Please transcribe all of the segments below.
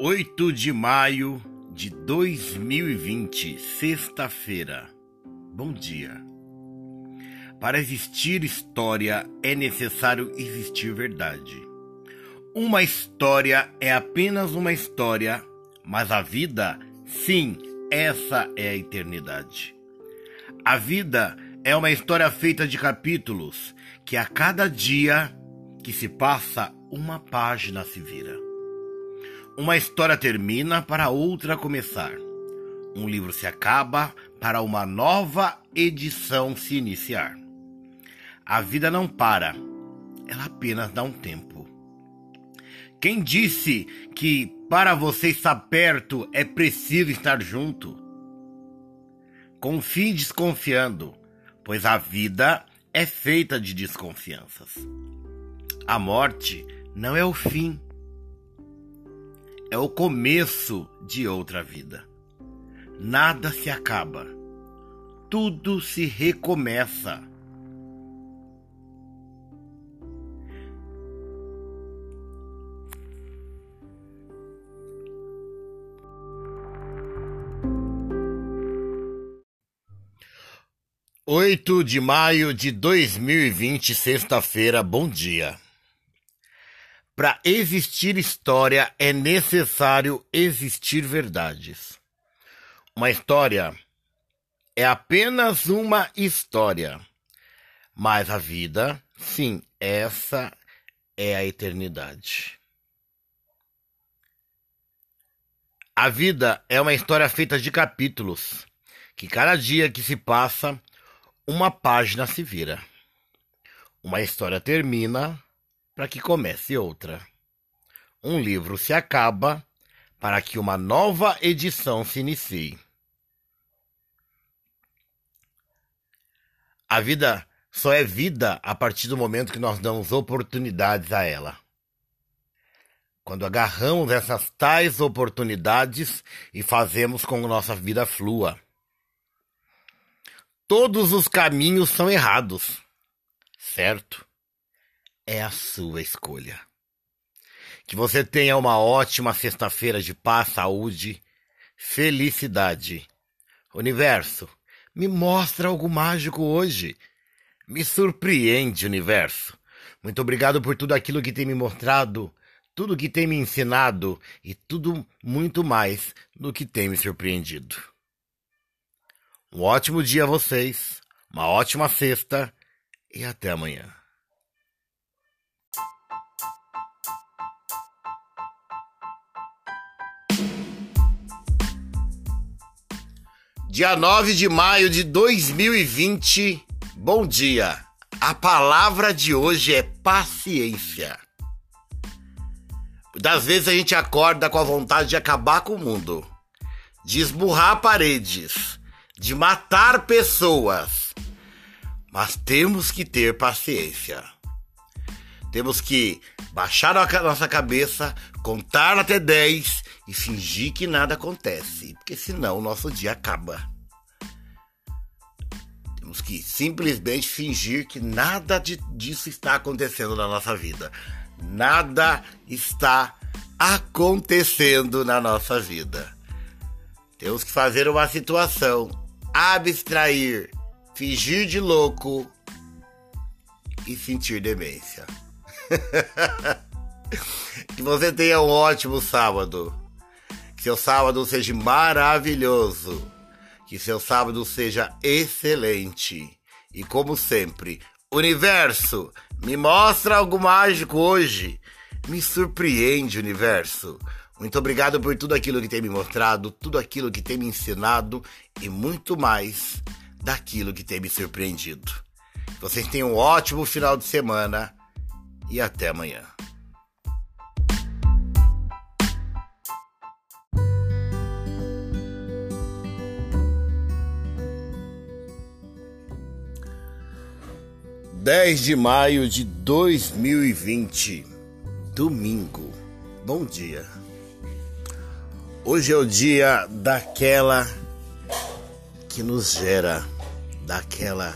8 de maio de 2020, sexta-feira. Bom dia. Para existir história é necessário existir verdade. Uma história é apenas uma história, mas a vida, sim, essa é a eternidade. A vida é uma história feita de capítulos que a cada dia que se passa, uma página se vira. Uma história termina para outra começar. Um livro se acaba para uma nova edição se iniciar. A vida não para, ela apenas dá um tempo. Quem disse que para você estar perto é preciso estar junto? Confie desconfiando, pois a vida é feita de desconfianças. A morte não é o fim é o começo de outra vida. Nada se acaba, tudo se recomeça. Oito de maio de dois mil e vinte, sexta-feira, bom dia. Para existir história é necessário existir verdades. Uma história é apenas uma história. Mas a vida, sim, essa é a eternidade. A vida é uma história feita de capítulos, que cada dia que se passa, uma página se vira. Uma história termina para que comece outra. Um livro se acaba para que uma nova edição se inicie. A vida só é vida a partir do momento que nós damos oportunidades a ela. Quando agarramos essas tais oportunidades e fazemos com que nossa vida flua. Todos os caminhos são errados, certo? É a sua escolha. Que você tenha uma ótima sexta-feira de paz, saúde, felicidade. Universo, me mostra algo mágico hoje. Me surpreende, universo. Muito obrigado por tudo aquilo que tem me mostrado, tudo que tem me ensinado e tudo muito mais do que tem me surpreendido. Um ótimo dia a vocês, uma ótima sexta e até amanhã. Dia 9 de maio de 2020. Bom dia. A palavra de hoje é paciência. Das vezes a gente acorda com a vontade de acabar com o mundo, de esburrar paredes, de matar pessoas. Mas temos que ter paciência. Temos que baixar a nossa cabeça, contar até 10 e fingir que nada acontece, porque senão o nosso dia acaba. Temos que simplesmente fingir que nada de, disso está acontecendo na nossa vida. Nada está acontecendo na nossa vida. Temos que fazer uma situação, abstrair, fingir de louco e sentir demência. que você tenha um ótimo sábado. Que seu sábado seja maravilhoso. Que seu sábado seja excelente. E como sempre, universo, me mostra algo mágico hoje. Me surpreende, universo. Muito obrigado por tudo aquilo que tem me mostrado, tudo aquilo que tem me ensinado e muito mais daquilo que tem me surpreendido. Vocês tenham um ótimo final de semana e até amanhã. Dez de maio de dois mil e vinte, domingo. Bom dia. Hoje é o dia daquela que nos gera, daquela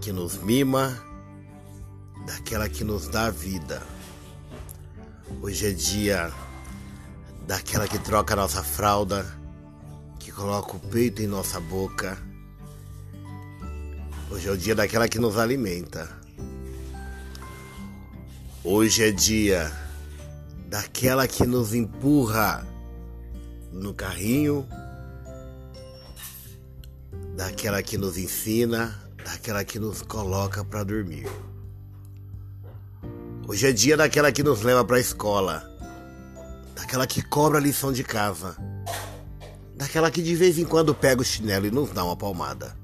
que nos mima daquela que nos dá vida. Hoje é dia daquela que troca nossa fralda, que coloca o peito em nossa boca. Hoje é o dia daquela que nos alimenta. Hoje é dia daquela que nos empurra no carrinho, daquela que nos ensina, daquela que nos coloca para dormir. Hoje é dia daquela que nos leva para a escola, daquela que cobra a lição de casa, daquela que de vez em quando pega o chinelo e nos dá uma palmada.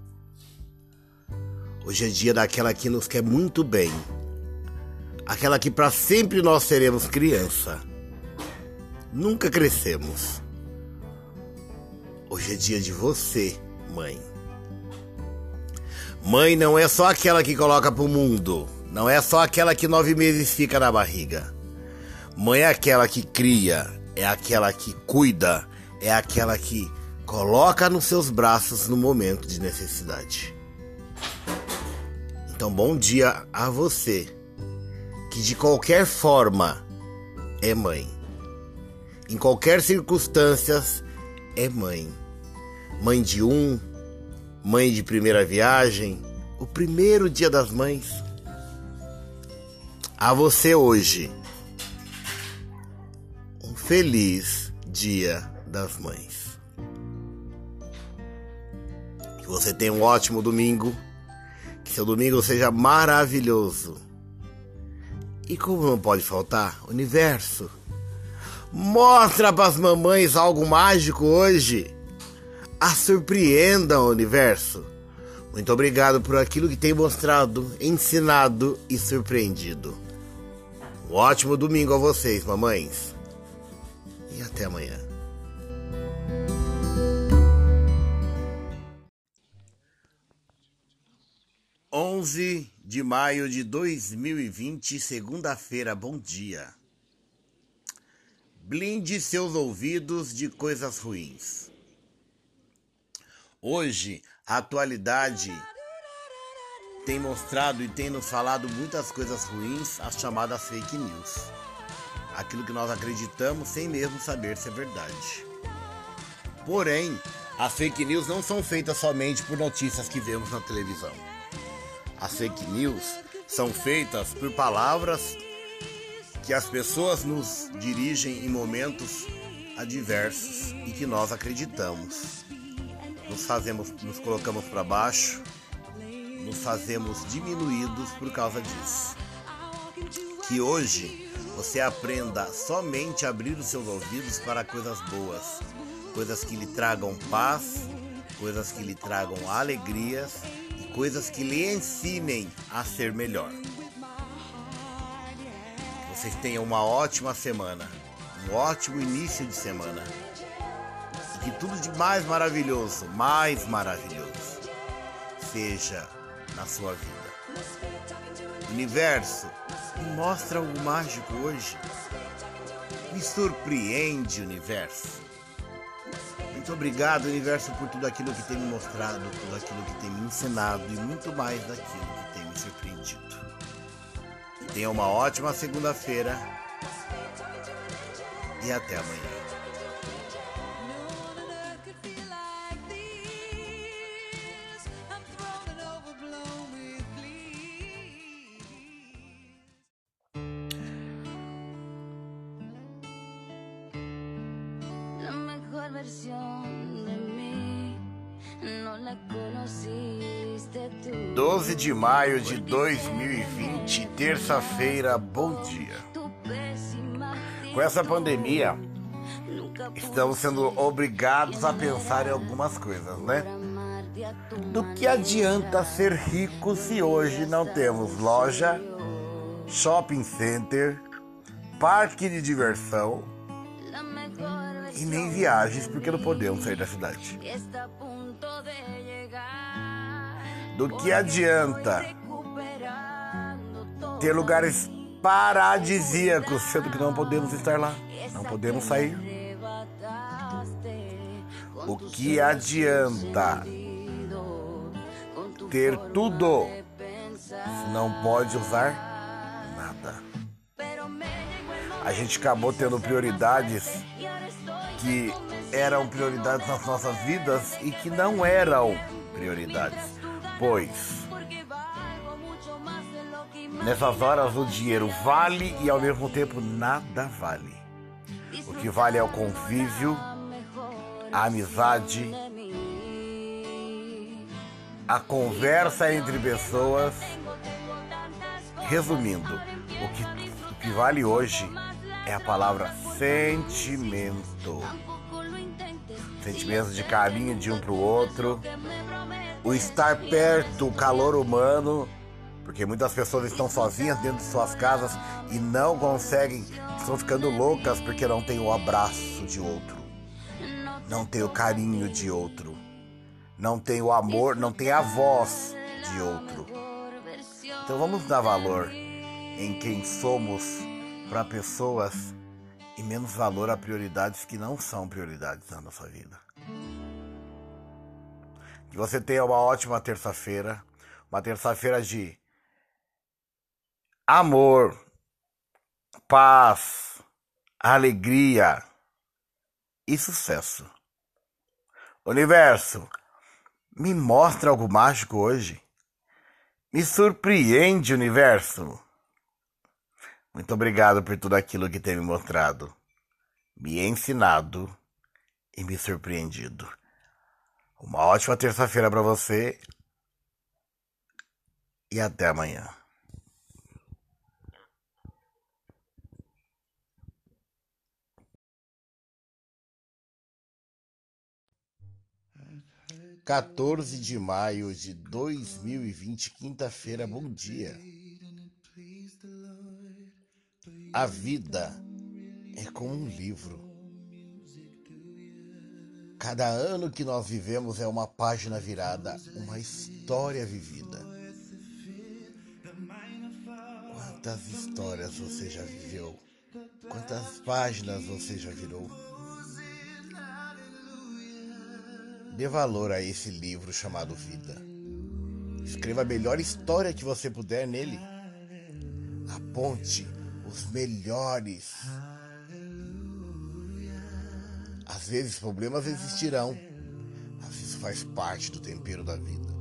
Hoje é dia daquela que nos quer muito bem, aquela que para sempre nós seremos criança. Nunca crescemos. Hoje é dia de você, mãe. Mãe não é só aquela que coloca pro mundo, não é só aquela que nove meses fica na barriga. Mãe é aquela que cria, é aquela que cuida, é aquela que coloca nos seus braços no momento de necessidade. Então, bom dia a você, que de qualquer forma é mãe. Em qualquer circunstância é mãe. Mãe de um, mãe de primeira viagem, o primeiro dia das mães. A você hoje, um feliz dia das mães. Que você tenha um ótimo domingo, seu domingo seja maravilhoso. E como não pode faltar, universo, mostra para as mamães algo mágico hoje a surpreenda universo. Muito obrigado por aquilo que tem mostrado, ensinado e surpreendido. Um ótimo domingo a vocês, mamães. E até amanhã. Onze de maio de 2020, segunda-feira. Bom dia. Blinde seus ouvidos de coisas ruins. Hoje, a atualidade tem mostrado e tem nos falado muitas coisas ruins, as chamadas fake news. Aquilo que nós acreditamos sem mesmo saber se é verdade. Porém, as fake news não são feitas somente por notícias que vemos na televisão. As fake news são feitas por palavras que as pessoas nos dirigem em momentos adversos e que nós acreditamos nos fazemos, nos colocamos para baixo, nos fazemos diminuídos por causa disso. Que hoje você aprenda somente a abrir os seus ouvidos para coisas boas, coisas que lhe tragam paz, coisas que lhe tragam alegrias coisas que lhe ensinem a ser melhor. Que vocês tenham uma ótima semana, um ótimo início de semana que tudo de mais maravilhoso, mais maravilhoso, seja na sua vida. Universo, me mostra algo mágico hoje. Me surpreende, universo. Muito obrigado, universo, por tudo aquilo que tem me mostrado, tudo aquilo que tem me ensinado e muito mais daquilo que tem me surpreendido. Tenha uma ótima segunda-feira e até amanhã. 12 de maio de 2020, terça-feira, bom dia. Com essa pandemia, estamos sendo obrigados a pensar em algumas coisas, né? Do que adianta ser rico se hoje não temos loja, shopping center, parque de diversão e nem viagens porque não podemos sair da cidade? Do que adianta ter lugares paradisíacos, sendo que não podemos estar lá, não podemos sair? O que adianta ter tudo se não pode usar nada? A gente acabou tendo prioridades que eram prioridades nas nossas vidas e que não eram prioridades, pois nessas horas o dinheiro vale e ao mesmo tempo nada vale. O que vale é o convívio, a amizade, a conversa entre pessoas. Resumindo, o que, o que vale hoje é a palavra sentimento. Sentimentos de carinho de um para o outro, o estar perto, o calor humano, porque muitas pessoas estão sozinhas dentro de suas casas e não conseguem, estão ficando loucas porque não tem o abraço de outro, não tem o carinho de outro, não tem o amor, não tem a voz de outro. Então vamos dar valor em quem somos para pessoas e menos valor a prioridades que não são prioridades na nossa vida. Que você tenha uma ótima terça-feira, uma terça-feira de amor, paz, alegria e sucesso. Universo, me mostra algo mágico hoje. Me surpreende, universo. Muito obrigado por tudo aquilo que tem me mostrado, me ensinado e me surpreendido. Uma ótima terça-feira para você e até amanhã. Quatorze de maio de dois mil e vinte, quinta-feira, bom dia. A vida é como um livro. Cada ano que nós vivemos é uma página virada, uma história vivida. Quantas histórias você já viveu? Quantas páginas você já virou? Dê valor a esse livro chamado Vida. Escreva a melhor história que você puder nele. Aponte os melhores. Às vezes problemas existirão, mas isso faz parte do tempero da vida.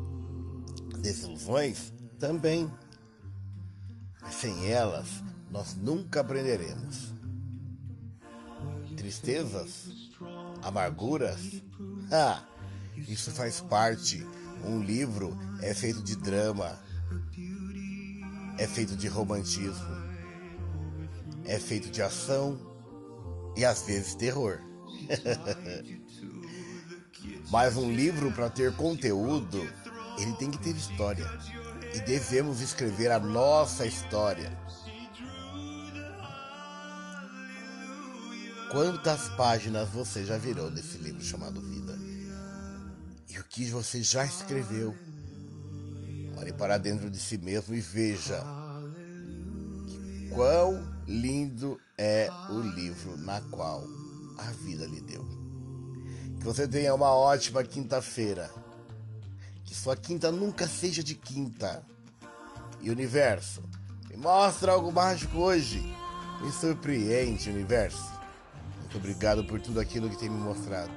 Desilusões também. Mas sem elas, nós nunca aprenderemos. Tristezas, amarguras, ah, isso faz parte. Um livro é feito de drama, é feito de romantismo é feito de ação e às vezes terror. Mas um livro para ter conteúdo, ele tem que ter história. E devemos escrever a nossa história. Quantas páginas você já virou desse livro chamado Vida? E o que você já escreveu? Olhe para dentro de si mesmo e veja quão lindo é o livro na qual a vida lhe deu. Que você tenha uma ótima quinta-feira. Que sua quinta nunca seja de quinta. E universo, me mostra algo mágico hoje. Me surpreende, universo. Muito obrigado por tudo aquilo que tem me mostrado,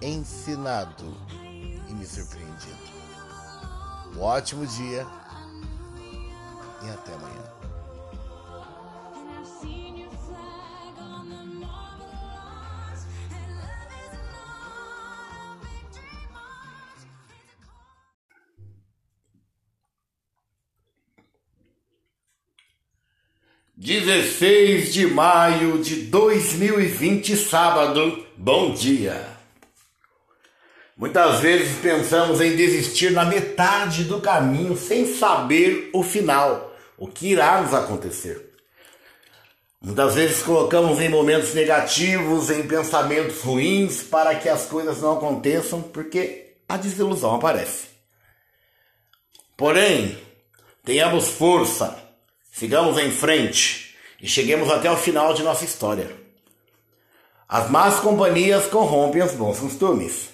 ensinado e me surpreendido. Um ótimo dia e até amanhã. 16 de maio de 2020, sábado. Bom dia. Muitas vezes pensamos em desistir na metade do caminho sem saber o final, o que irá nos acontecer. Muitas vezes colocamos em momentos negativos, em pensamentos ruins, para que as coisas não aconteçam, porque a desilusão aparece. Porém, tenhamos força Sigamos em frente e cheguemos até o final de nossa história. As más companhias corrompem os bons costumes,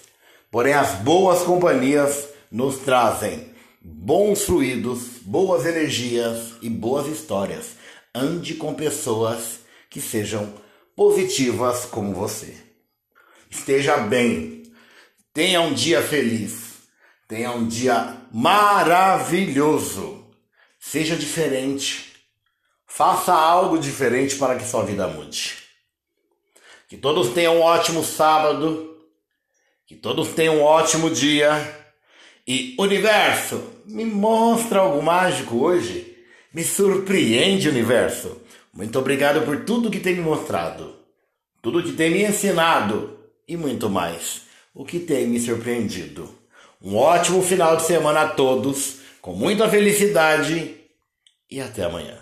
porém as boas companhias nos trazem bons fluidos, boas energias e boas histórias. Ande com pessoas que sejam positivas como você. esteja bem. Tenha um dia feliz. Tenha um dia maravilhoso. Seja diferente. Faça algo diferente para que sua vida mude. Que todos tenham um ótimo sábado. Que todos tenham um ótimo dia. E universo, me mostra algo mágico hoje. Me surpreende, universo. Muito obrigado por tudo que tem me mostrado, tudo que tem me ensinado e muito mais. O que tem me surpreendido. Um ótimo final de semana a todos, com muita felicidade e até amanhã.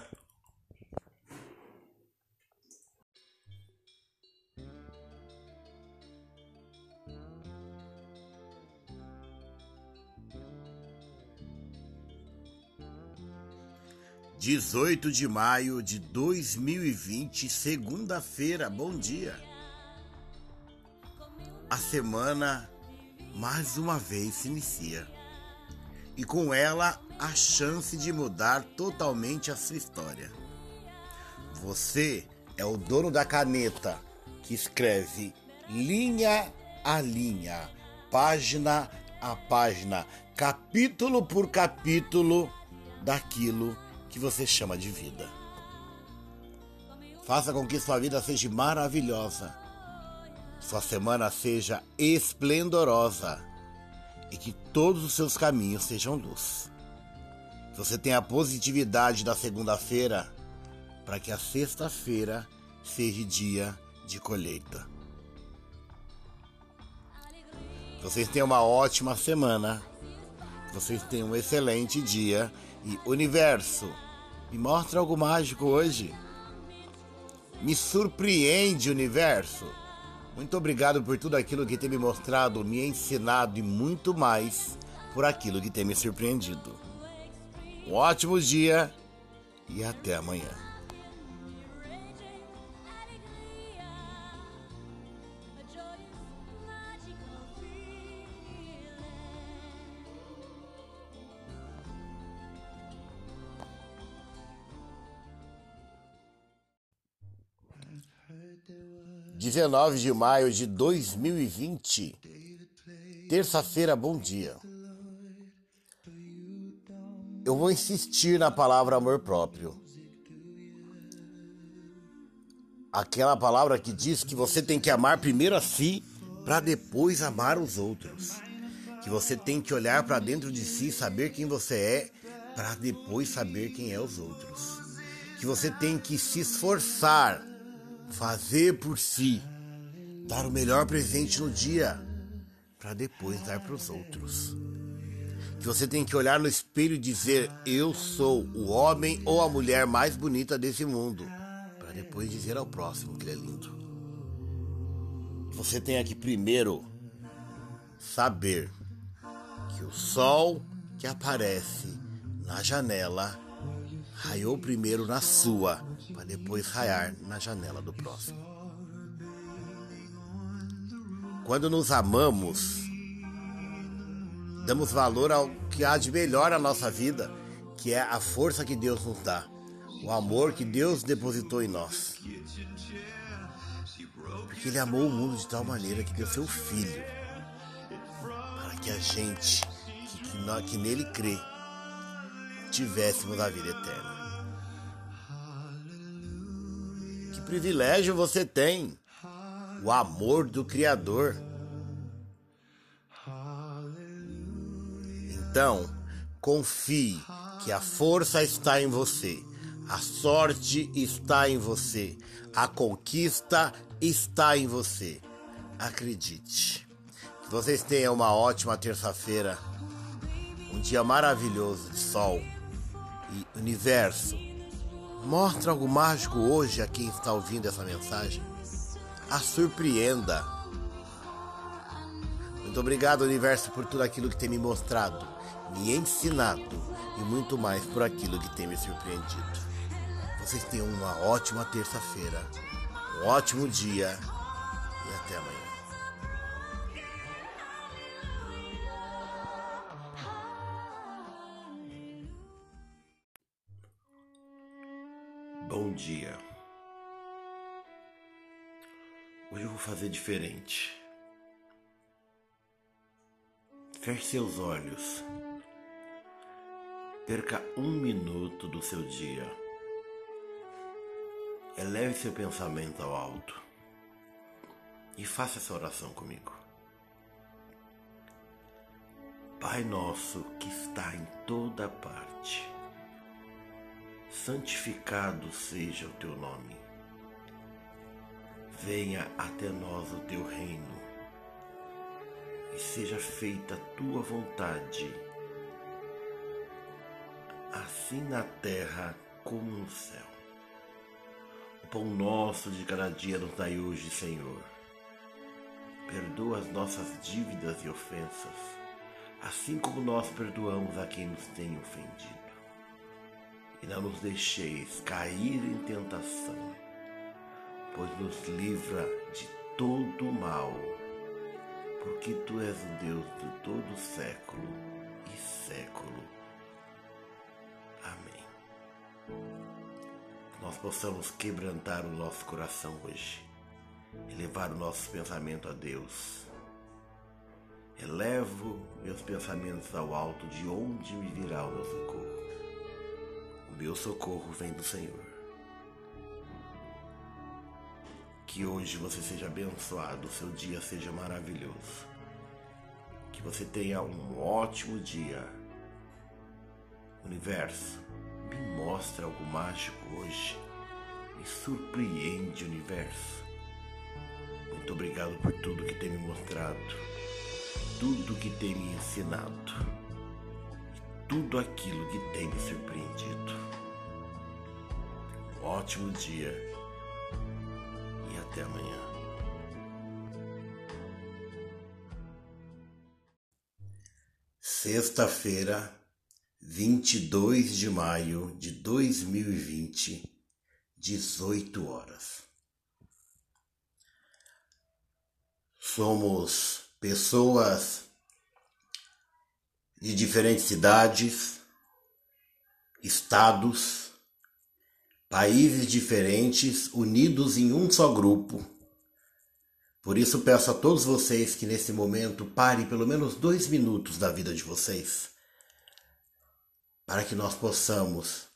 18 de maio de 2020, segunda-feira, bom dia. A semana mais uma vez se inicia e com ela a chance de mudar totalmente a sua história. Você é o dono da caneta que escreve linha a linha, página a página, capítulo por capítulo daquilo que que você chama de vida. Faça com que sua vida seja maravilhosa, sua semana seja esplendorosa e que todos os seus caminhos sejam luz. Você tenha a positividade da segunda-feira para que a sexta-feira seja dia de colheita. Vocês tenham uma ótima semana. Vocês tenham um excelente dia e universo, me mostra algo mágico hoje. Me surpreende, universo. Muito obrigado por tudo aquilo que tem me mostrado, me ensinado e muito mais por aquilo que tem me surpreendido. Um ótimo dia e até amanhã. 19 de maio de 2020, terça-feira, bom dia. Eu vou insistir na palavra amor próprio. Aquela palavra que diz que você tem que amar primeiro a si para depois amar os outros. Que você tem que olhar para dentro de si, saber quem você é, para depois saber quem é os outros. Que você tem que se esforçar fazer por si, dar o melhor presente no dia, para depois dar para os outros. Que você tem que olhar no espelho e dizer: Eu sou o homem ou a mulher mais bonita desse mundo, para depois dizer ao próximo que ele é lindo. Você tem que primeiro saber que o sol que aparece na janela raiou primeiro na sua, para depois raiar na janela do próximo. Quando nos amamos, damos valor ao que há de melhor na nossa vida, que é a força que Deus nos dá, o amor que Deus depositou em nós. Porque Ele amou o mundo de tal maneira que deu seu Filho, para que a gente que, que, que nele crê tivéssemos a vida eterna. Que privilégio você tem! O amor do Criador. Então, confie que a força está em você, a sorte está em você, a conquista está em você. Acredite. Que vocês tenham uma ótima terça-feira, um dia maravilhoso de sol e universo, mostra algo mágico hoje a quem está ouvindo essa mensagem. A surpreenda. Muito obrigado, universo, por tudo aquilo que tem me mostrado, me ensinado e muito mais por aquilo que tem me surpreendido. Vocês tenham uma ótima terça-feira, um ótimo dia e até amanhã. Bom dia. Hoje eu vou fazer diferente. Feche seus olhos. Perca um minuto do seu dia. Eleve seu pensamento ao alto e faça essa oração comigo. Pai nosso que está em toda parte, santificado seja o teu nome. Venha até nós o teu reino e seja feita a tua vontade, assim na terra como no céu. O pão nosso de cada dia nos dai hoje, Senhor. Perdoa as nossas dívidas e ofensas, assim como nós perdoamos a quem nos tem ofendido. E não nos deixeis cair em tentação, pois nos livra de todo mal porque tu és o Deus de todo século e século. Amém. Nós possamos quebrantar o nosso coração hoje e levar o nosso pensamento a Deus. Elevo meus pensamentos ao alto, de onde me virá o meu socorro. Meu socorro vem do Senhor. Que hoje você seja abençoado, seu dia seja maravilhoso. Que você tenha um ótimo dia. Universo, me mostra algo mágico hoje. Me surpreende, universo. Muito obrigado por tudo que tem me mostrado, tudo que tem me ensinado, tudo aquilo que tem me surpreendido. Um ótimo dia até amanhã. Sexta-feira, 22 de maio de 2020, 18 horas. Somos pessoas de diferentes cidades, estados, países diferentes unidos em um só grupo. Por isso peço a todos vocês que nesse momento parem pelo menos dois minutos da vida de vocês, para que nós possamos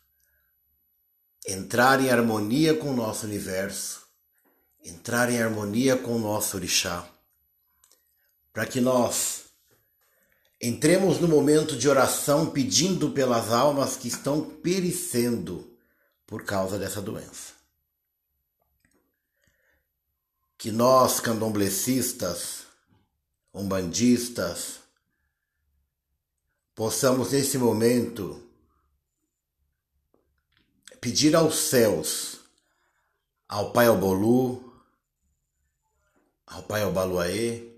entrar em harmonia com o nosso universo, entrar em harmonia com o nosso orixá, para que nós entremos no momento de oração pedindo pelas almas que estão perecendo por causa dessa doença. Que nós, candomblecistas, umbandistas, possamos nesse momento pedir aos céus, ao Pai Albolu, ao Pai Albaluaê,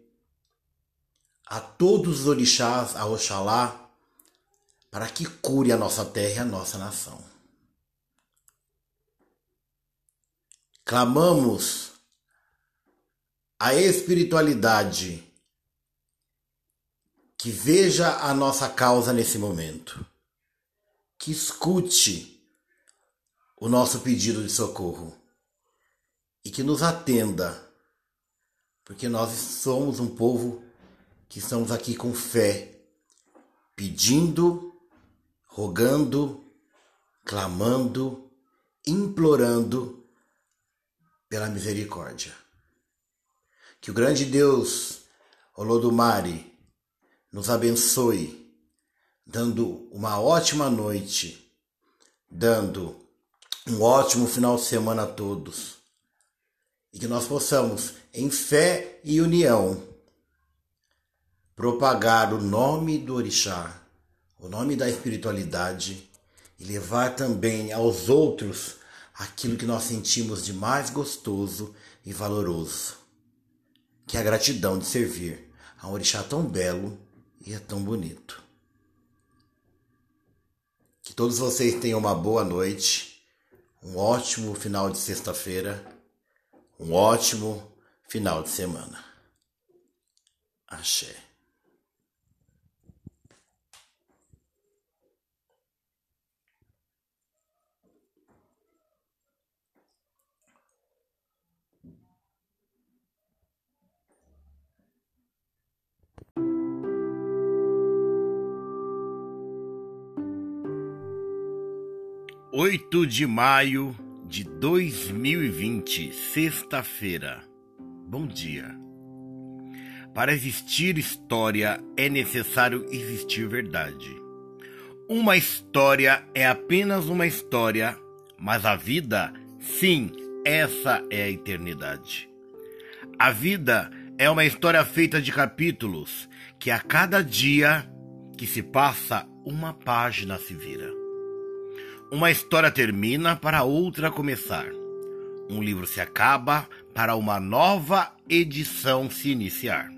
a todos os orixás, a Oxalá, para que cure a nossa terra e a nossa nação. Clamamos a espiritualidade que veja a nossa causa nesse momento, que escute o nosso pedido de socorro e que nos atenda, porque nós somos um povo que estamos aqui com fé, pedindo, rogando, clamando, implorando pela misericórdia. Que o grande Deus, Olodumare, nos abençoe, dando uma ótima noite, dando um ótimo final de semana a todos. E que nós possamos, em fé e união, propagar o nome do Orixá, o nome da espiritualidade e levar também aos outros aquilo que nós sentimos de mais gostoso e valoroso, que é a gratidão de servir a um orixá tão belo e é tão bonito. Que todos vocês tenham uma boa noite, um ótimo final de sexta-feira, um ótimo final de semana. Axé. 8 de maio de 2020, sexta-feira. Bom dia. Para existir história é necessário existir verdade. Uma história é apenas uma história, mas a vida, sim, essa é a eternidade. A vida é uma história feita de capítulos que a cada dia que se passa, uma página se vira. Uma história termina para outra começar. Um livro se acaba para uma nova edição se iniciar.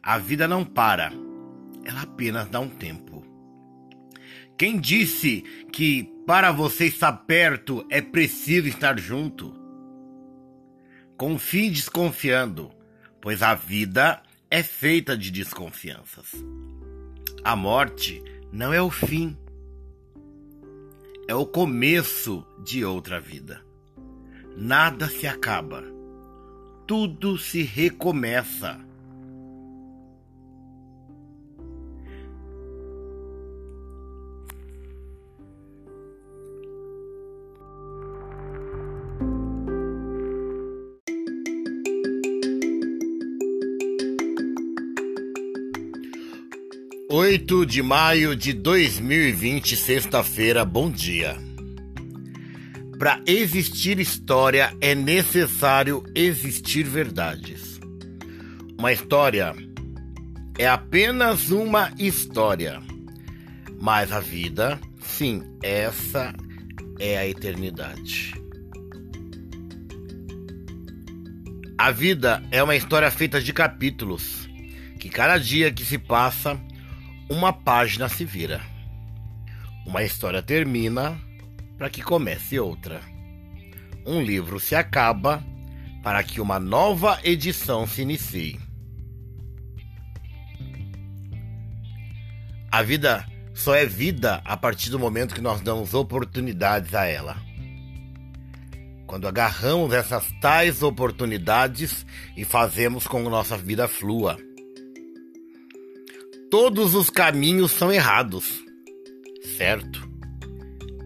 A vida não para, ela apenas dá um tempo. Quem disse que para você estar perto é preciso estar junto? Confie desconfiando, pois a vida é feita de desconfianças. A morte não é o fim, é o começo de outra vida. Nada se acaba, tudo se recomeça. 8 de maio de 2020, sexta-feira, bom dia. Para existir história é necessário existir verdades. Uma história é apenas uma história, mas a vida, sim, essa é a eternidade. A vida é uma história feita de capítulos, que cada dia que se passa uma página se vira. Uma história termina para que comece outra. Um livro se acaba para que uma nova edição se inicie. A vida só é vida a partir do momento que nós damos oportunidades a ela. Quando agarramos essas tais oportunidades e fazemos com que nossa vida flua. Todos os caminhos são errados, certo?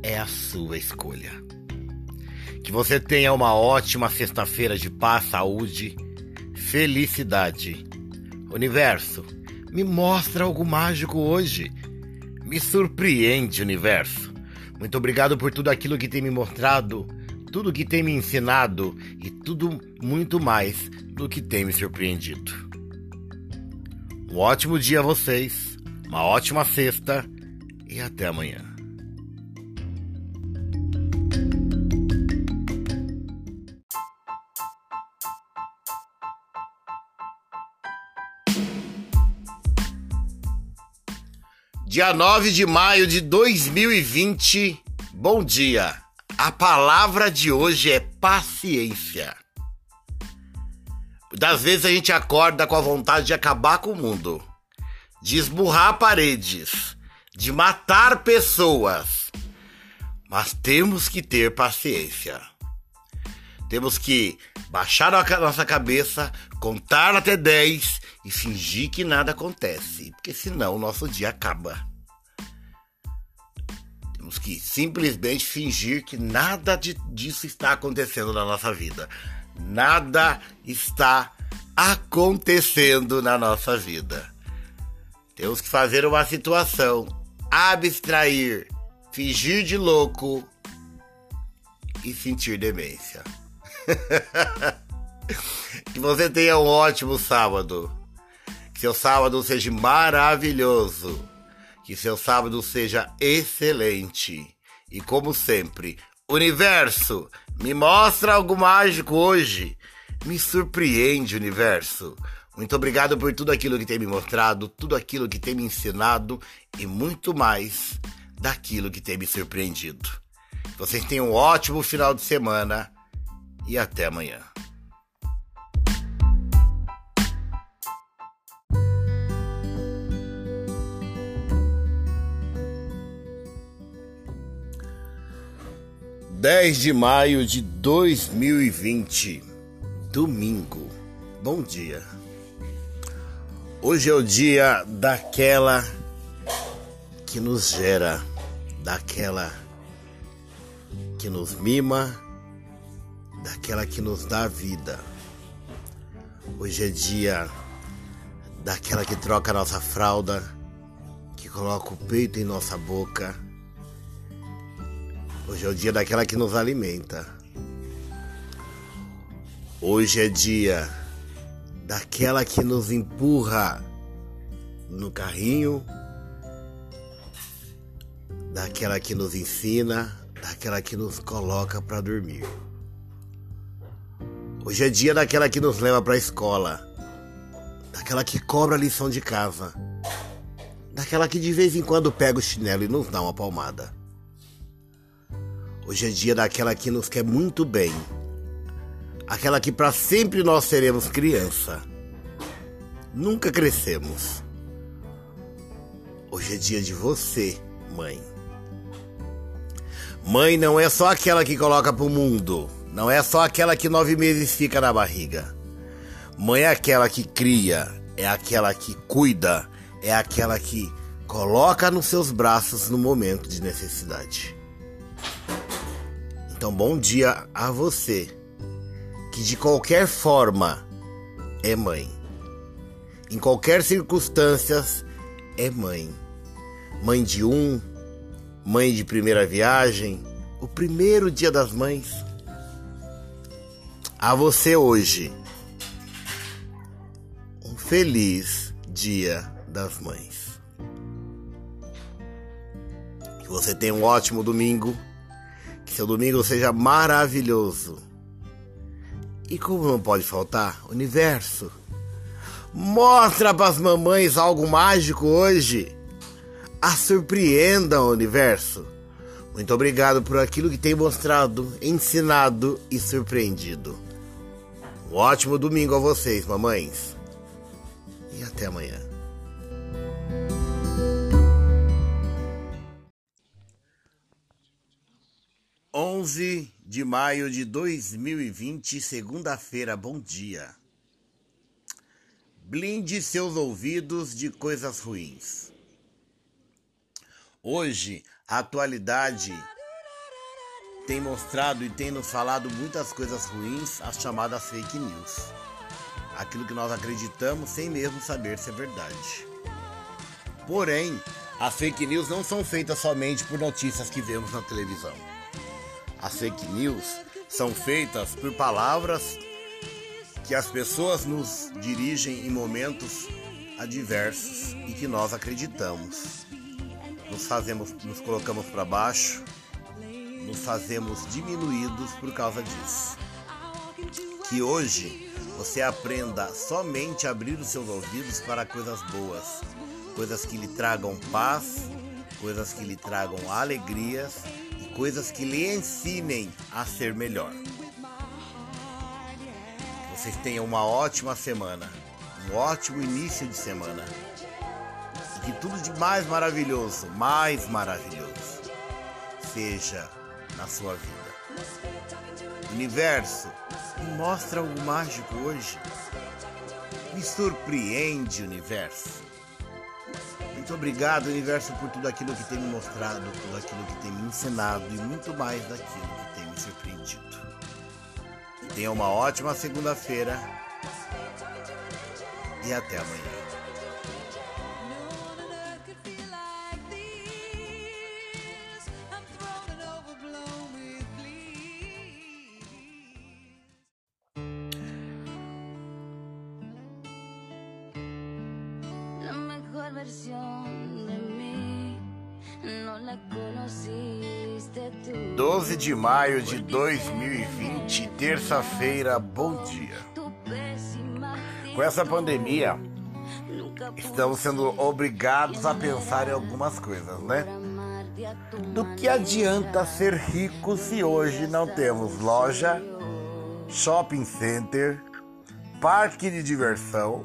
É a sua escolha. Que você tenha uma ótima sexta-feira de paz, saúde, felicidade. Universo, me mostra algo mágico hoje. Me surpreende, universo. Muito obrigado por tudo aquilo que tem me mostrado, tudo que tem me ensinado e tudo muito mais do que tem me surpreendido. Um ótimo dia a vocês, uma ótima sexta e até amanhã. Dia 9 de maio de 2020, bom dia. A palavra de hoje é paciência. Das vezes a gente acorda com a vontade de acabar com o mundo, de esburrar paredes, de matar pessoas. Mas temos que ter paciência. Temos que baixar a nossa cabeça, contar até 10 e fingir que nada acontece, porque senão o nosso dia acaba. Temos que simplesmente fingir que nada de, disso está acontecendo na nossa vida nada está acontecendo na nossa vida. Temos que fazer uma situação, abstrair, fingir de louco e sentir demência. que você tenha um ótimo sábado. Que seu sábado seja maravilhoso. Que seu sábado seja excelente. E como sempre, universo, me mostra algo mágico hoje. Me surpreende, universo. Muito obrigado por tudo aquilo que tem me mostrado, tudo aquilo que tem me ensinado e muito mais daquilo que tem me surpreendido. Vocês tenham um ótimo final de semana e até amanhã. 10 de maio de 2020, domingo. Bom dia. Hoje é o dia daquela que nos gera, daquela que nos mima, daquela que nos dá vida. Hoje é dia daquela que troca nossa fralda, que coloca o peito em nossa boca. Hoje é o dia daquela que nos alimenta. Hoje é dia daquela que nos empurra no carrinho, daquela que nos ensina, daquela que nos coloca para dormir. Hoje é dia daquela que nos leva para a escola, daquela que cobra a lição de casa, daquela que de vez em quando pega o chinelo e nos dá uma palmada. Hoje é dia daquela que nos quer muito bem, aquela que para sempre nós seremos criança. Nunca crescemos. Hoje é dia de você, mãe. Mãe não é só aquela que coloca pro mundo não é só aquela que nove meses fica na barriga. Mãe é aquela que cria, é aquela que cuida, é aquela que coloca nos seus braços no momento de necessidade. Então, bom dia a você, que de qualquer forma é mãe. Em qualquer circunstância é mãe. Mãe de um, mãe de primeira viagem, o primeiro dia das mães a você hoje um feliz Dia das Mães. Que você tenha um ótimo domingo, seu domingo seja maravilhoso. E como não pode faltar, universo, mostra para as mamães algo mágico hoje. A surpreenda universo. Muito obrigado por aquilo que tem mostrado, ensinado e surpreendido. Um ótimo domingo a vocês, mamães. E até amanhã. Onze de maio de 2020, segunda-feira, bom dia. Blinde seus ouvidos de coisas ruins. Hoje, a atualidade tem mostrado e tem nos falado muitas coisas ruins, as chamadas fake news. Aquilo que nós acreditamos sem mesmo saber se é verdade. Porém, as fake news não são feitas somente por notícias que vemos na televisão. As fake news são feitas por palavras que as pessoas nos dirigem em momentos adversos e que nós acreditamos. Nos fazemos, nos colocamos para baixo, nos fazemos diminuídos por causa disso. Que hoje você aprenda somente a abrir os seus ouvidos para coisas boas, coisas que lhe tragam paz, coisas que lhe tragam alegrias coisas que lhe ensinem a ser melhor. Que vocês tenham uma ótima semana, um ótimo início de semana. E que tudo de mais maravilhoso, mais maravilhoso, seja na sua vida. Universo, me mostra algo mágico hoje. Me surpreende, universo. Muito obrigado, universo, por tudo aquilo que tem me mostrado, tudo aquilo que tem me ensinado e muito mais daquilo que tem me surpreendido. Tenha uma ótima segunda-feira e até amanhã. 12 de maio de 2020, terça-feira, bom dia. Com essa pandemia, estamos sendo obrigados a pensar em algumas coisas, né? Do que adianta ser rico se hoje não temos loja, shopping center, parque de diversão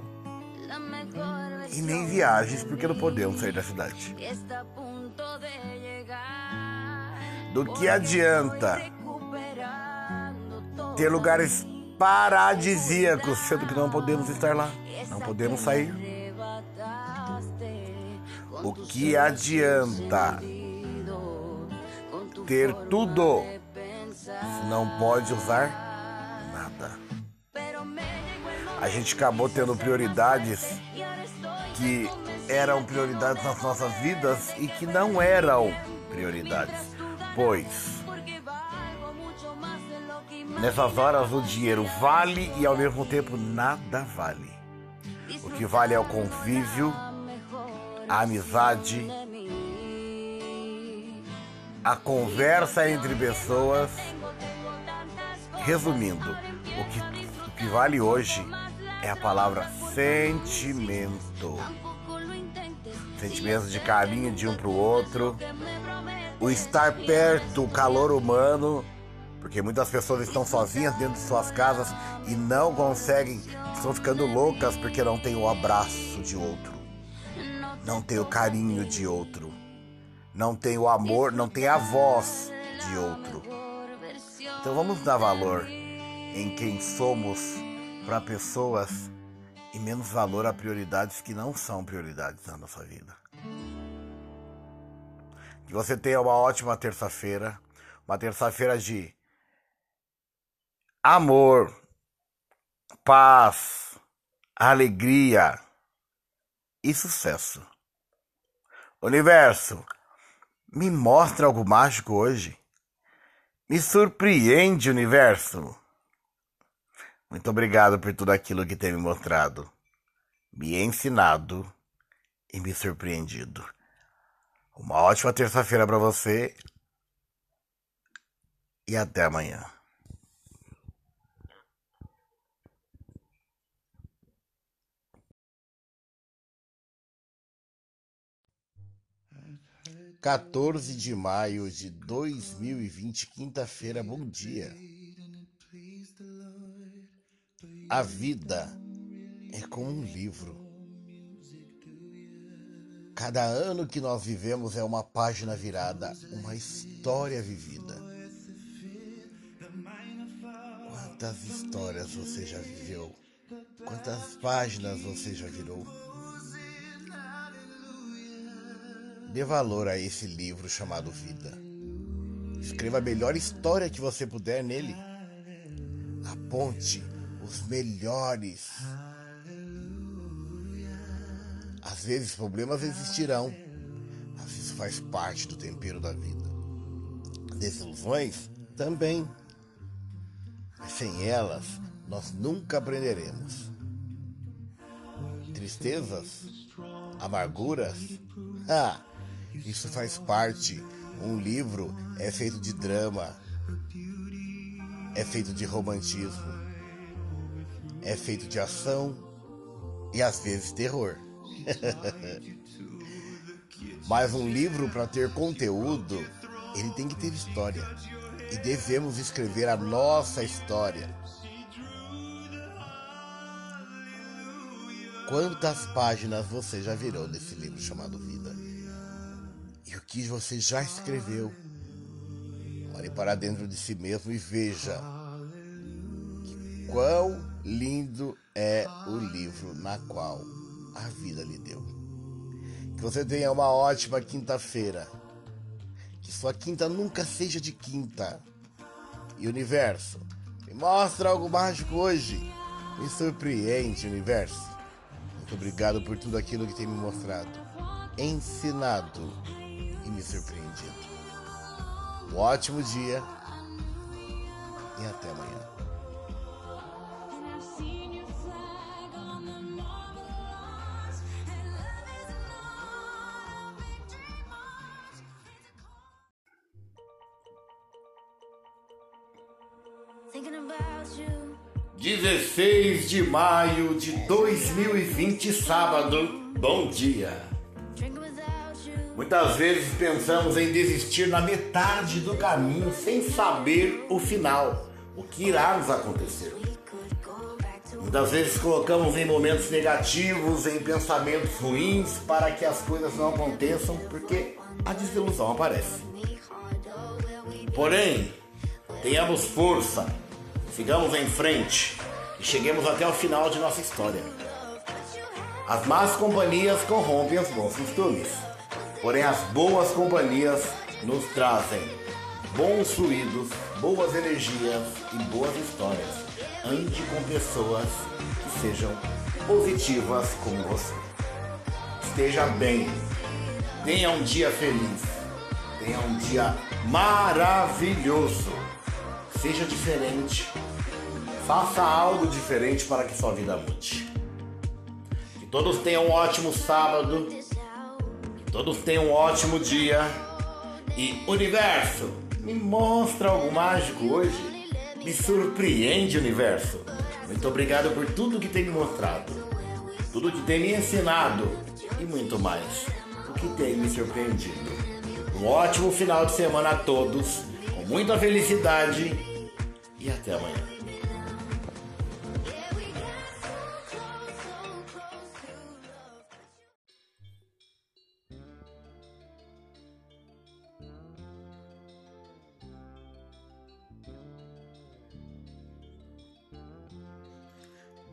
e nem viagens porque não podemos sair da cidade? Do que adianta ter lugares paradisíacos, sendo que não podemos estar lá, não podemos sair? O que adianta ter tudo, não pode usar nada. A gente acabou tendo prioridades que eram prioridades nas nossas vidas e que não eram prioridades, pois nessas horas o dinheiro vale e ao mesmo tempo nada vale. O que vale é o convívio, a amizade, a conversa entre pessoas. Resumindo, o que, o que vale hoje é a palavra sentimento. Sentimento de carinho de um para o outro, o estar perto, o calor humano, porque muitas pessoas estão sozinhas dentro de suas casas e não conseguem, estão ficando loucas porque não tem o abraço de outro, não tem o carinho de outro não tem o amor, não tem a voz de outro. Então vamos dar valor em quem somos para pessoas e menos valor a prioridades que não são prioridades na nossa vida. Que você tenha uma ótima terça-feira, uma terça-feira de amor, paz, alegria e sucesso. Universo, me mostra algo mágico hoje. Me surpreende, universo. Muito obrigado por tudo aquilo que tem me mostrado, me ensinado e me surpreendido. Uma ótima terça-feira para você e até amanhã. 14 de maio de 2020, quinta-feira, bom dia. A vida é como um livro. Cada ano que nós vivemos é uma página virada, uma história vivida. Quantas histórias você já viveu? Quantas páginas você já virou? Dê valor a esse livro chamado Vida. Escreva a melhor história que você puder nele. Aponte os melhores. Às vezes problemas existirão, mas isso faz parte do tempero da vida. Desilusões também. Mas sem elas, nós nunca aprenderemos. Tristezas, amarguras, ah, isso faz parte. Um livro é feito de drama, é feito de romantismo, é feito de ação e às vezes terror. Mas um livro, para ter conteúdo, ele tem que ter história. E devemos escrever a nossa história. Quantas páginas você já virou desse livro chamado Vida? e o que você já escreveu. Olhe para dentro de si mesmo e veja quão lindo é o livro na qual a vida lhe deu. Que você tenha uma ótima quinta-feira. Que sua quinta nunca seja de quinta. E universo, me mostra algo mágico hoje. Me surpreende, universo. Muito obrigado por tudo aquilo que tem me mostrado, ensinado e me surpreendido. Um ótimo dia e até amanhã. Dezesseis de maio de dois mil e vinte, sábado. Bom dia. Muitas vezes pensamos em desistir na metade do caminho sem saber o final, o que irá nos acontecer. Muitas vezes colocamos em momentos negativos, em pensamentos ruins, para que as coisas não aconteçam, porque a desilusão aparece. Porém, tenhamos força, sigamos em frente e cheguemos até o final de nossa história. As más companhias corrompem os bons costumes. Porém, as boas companhias nos trazem bons fluidos, boas energias e boas histórias. Ande com pessoas que sejam positivas como você. Esteja bem. Tenha um dia feliz. Tenha um dia maravilhoso. Seja diferente. Faça algo diferente para que sua vida mude. Que todos tenham um ótimo sábado. Que todos tenham um ótimo dia. E universo, me mostra algo mágico hoje. Me surpreende, universo. Muito obrigado por tudo que tem me mostrado, tudo que tem me ensinado e muito mais, o que tem me surpreendido. Um ótimo final de semana a todos, com muita felicidade e até amanhã.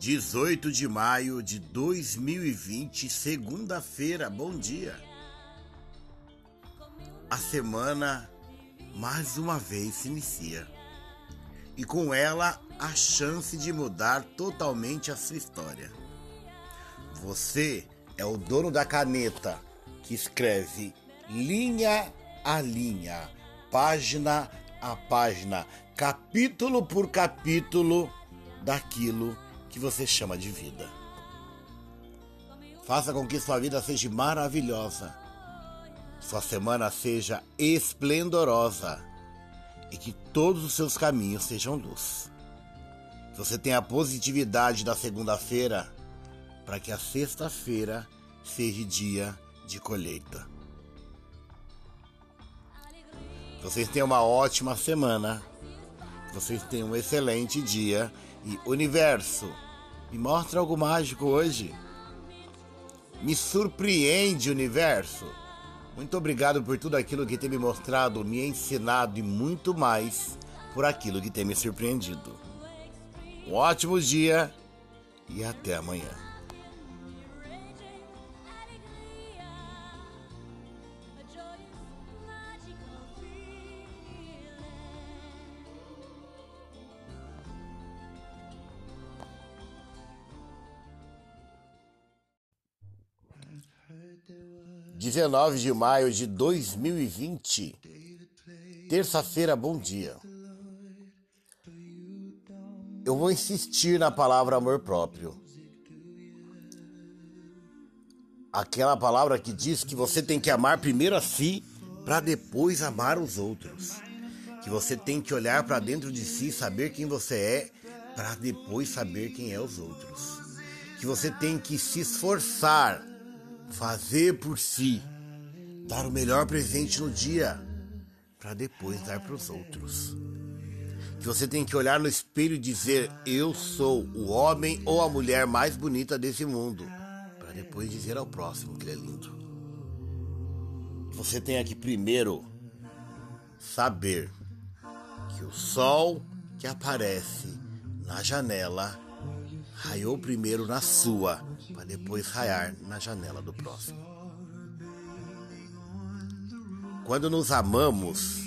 18 de maio de 2020, segunda-feira, bom dia. A semana mais uma vez se inicia e com ela a chance de mudar totalmente a sua história. Você é o dono da caneta que escreve linha a linha, página a página, capítulo por capítulo daquilo que você chama de vida. Faça com que sua vida seja maravilhosa, sua semana seja esplendorosa e que todos os seus caminhos sejam luz. Você tenha a positividade da segunda-feira para que a sexta-feira seja dia de colheita. Vocês tenham uma ótima semana. Vocês tenham um excelente dia e universo me mostra algo mágico hoje. Me surpreende, universo. Muito obrigado por tudo aquilo que tem me mostrado, me ensinado e muito mais por aquilo que tem me surpreendido. Um ótimo dia e até amanhã. 19 de maio de 2020, terça-feira, bom dia. Eu vou insistir na palavra amor próprio. Aquela palavra que diz que você tem que amar primeiro a si para depois amar os outros. Que você tem que olhar para dentro de si, saber quem você é, para depois saber quem é os outros. Que você tem que se esforçar fazer por si, dar o melhor presente no dia, para depois dar para os outros. Que você tem que olhar no espelho e dizer: Eu sou o homem ou a mulher mais bonita desse mundo, para depois dizer ao próximo que ele é lindo. Você tem que primeiro saber que o sol que aparece na janela raiou primeiro na sua, para depois raiar na janela do próximo. Quando nos amamos,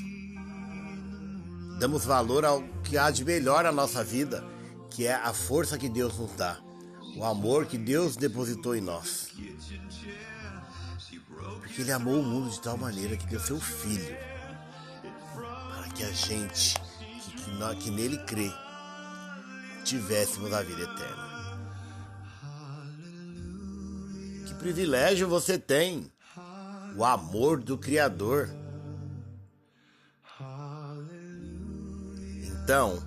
damos valor ao que há de melhor na nossa vida, que é a força que Deus nos dá, o amor que Deus depositou em nós. Porque Ele amou o mundo de tal maneira que deu seu Filho, para que a gente que, que, que nele crê tivéssemos a vida eterna. Privilégio você tem? O amor do Criador. Então,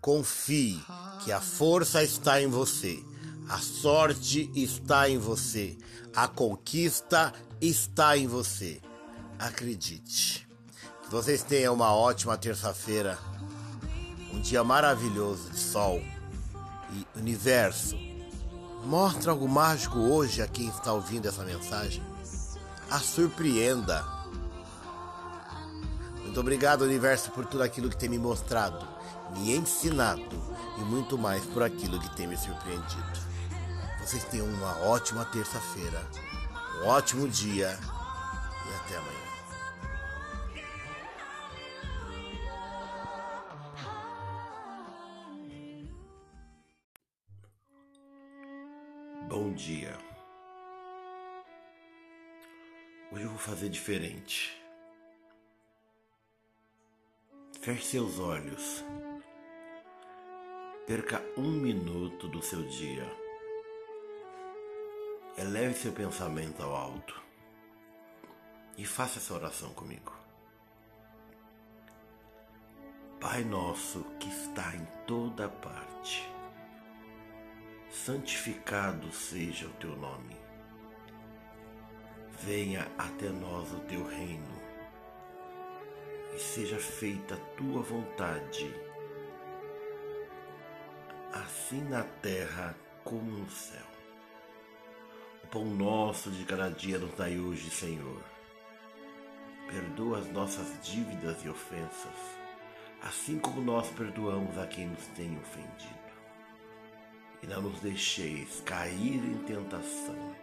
confie que a força está em você, a sorte está em você, a conquista está em você. Acredite. Que vocês tenham uma ótima terça-feira, um dia maravilhoso de sol e universo Mostre algo mágico hoje a quem está ouvindo essa mensagem. A surpreenda. Muito obrigado, universo, por tudo aquilo que tem me mostrado, me ensinado e muito mais por aquilo que tem me surpreendido. Vocês tenham uma ótima terça-feira, um ótimo dia e até amanhã. Dia. Hoje eu vou fazer diferente. Feche seus olhos. Perca um minuto do seu dia. Eleve seu pensamento ao alto e faça essa oração comigo. Pai nosso que está em toda parte santificado seja o teu nome. Venha até nós o teu reino e seja feita a tua vontade, assim na terra como no céu. O pão nosso de cada dia nos dai hoje, Senhor. Perdoa as nossas dívidas e ofensas, assim como nós perdoamos a quem nos tem ofendido e não nos deixeis cair em tentação,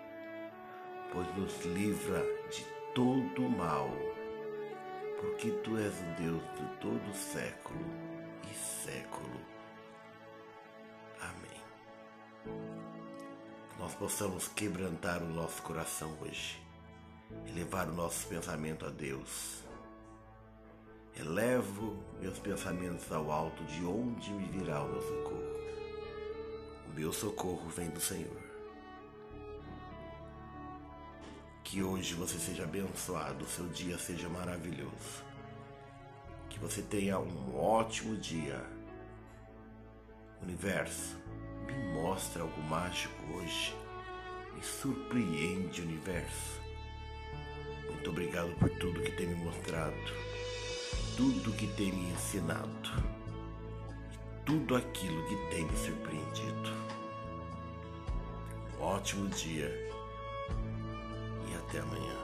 pois nos livra de todo mal, porque tu és o Deus de todo século e século. Amém. Que nós possamos quebrantar o nosso coração hoje, elevar o nosso pensamento a Deus. Elevo meus pensamentos ao alto, de onde me virá o meu socorro meu socorro vem do Senhor. Que hoje você seja abençoado, seu dia seja maravilhoso. Que você tenha um ótimo dia. Universo, me mostra algo mágico hoje. Me surpreende, universo. Muito obrigado por tudo que tem me mostrado, tudo que tem me ensinado tudo aquilo que tem me surpreendido. Um ótimo dia e até amanhã.